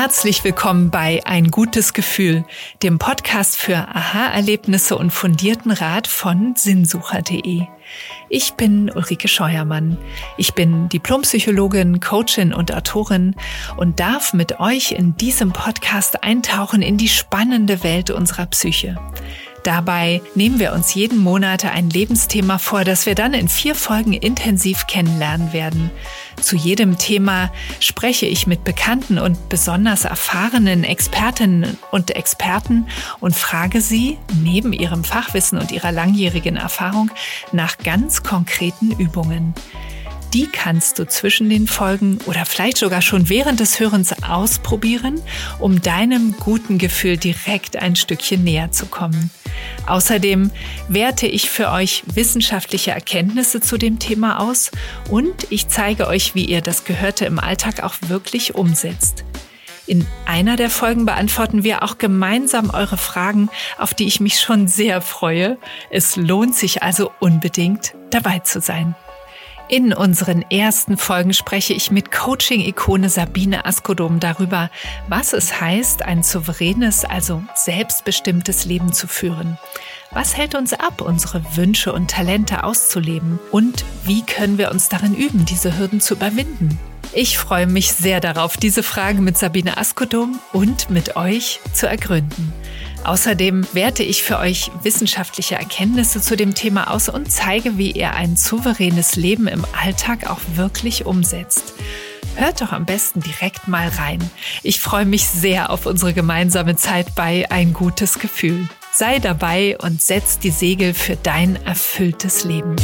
Herzlich willkommen bei Ein gutes Gefühl, dem Podcast für Aha-Erlebnisse und fundierten Rat von sinnsucher.de. Ich bin Ulrike Scheuermann. Ich bin Diplompsychologin, Coachin und Autorin und darf mit euch in diesem Podcast eintauchen in die spannende Welt unserer Psyche. Dabei nehmen wir uns jeden Monat ein Lebensthema vor, das wir dann in vier Folgen intensiv kennenlernen werden. Zu jedem Thema spreche ich mit bekannten und besonders erfahrenen Expertinnen und Experten und frage sie neben ihrem Fachwissen und ihrer langjährigen Erfahrung nach ganz konkreten Übungen. Die kannst du zwischen den Folgen oder vielleicht sogar schon während des Hörens ausprobieren, um deinem guten Gefühl direkt ein Stückchen näher zu kommen. Außerdem werte ich für euch wissenschaftliche Erkenntnisse zu dem Thema aus und ich zeige euch, wie ihr das Gehörte im Alltag auch wirklich umsetzt. In einer der Folgen beantworten wir auch gemeinsam eure Fragen, auf die ich mich schon sehr freue. Es lohnt sich also unbedingt dabei zu sein. In unseren ersten Folgen spreche ich mit Coaching-Ikone Sabine Askodom darüber, was es heißt, ein souveränes, also selbstbestimmtes Leben zu führen. Was hält uns ab, unsere Wünsche und Talente auszuleben? Und wie können wir uns darin üben, diese Hürden zu überwinden? Ich freue mich sehr darauf, diese Fragen mit Sabine Askodom und mit euch zu ergründen. Außerdem werte ich für euch wissenschaftliche Erkenntnisse zu dem Thema aus und zeige, wie ihr ein souveränes Leben im Alltag auch wirklich umsetzt. Hört doch am besten direkt mal rein. Ich freue mich sehr auf unsere gemeinsame Zeit bei Ein gutes Gefühl. Sei dabei und setz die Segel für dein erfülltes Leben.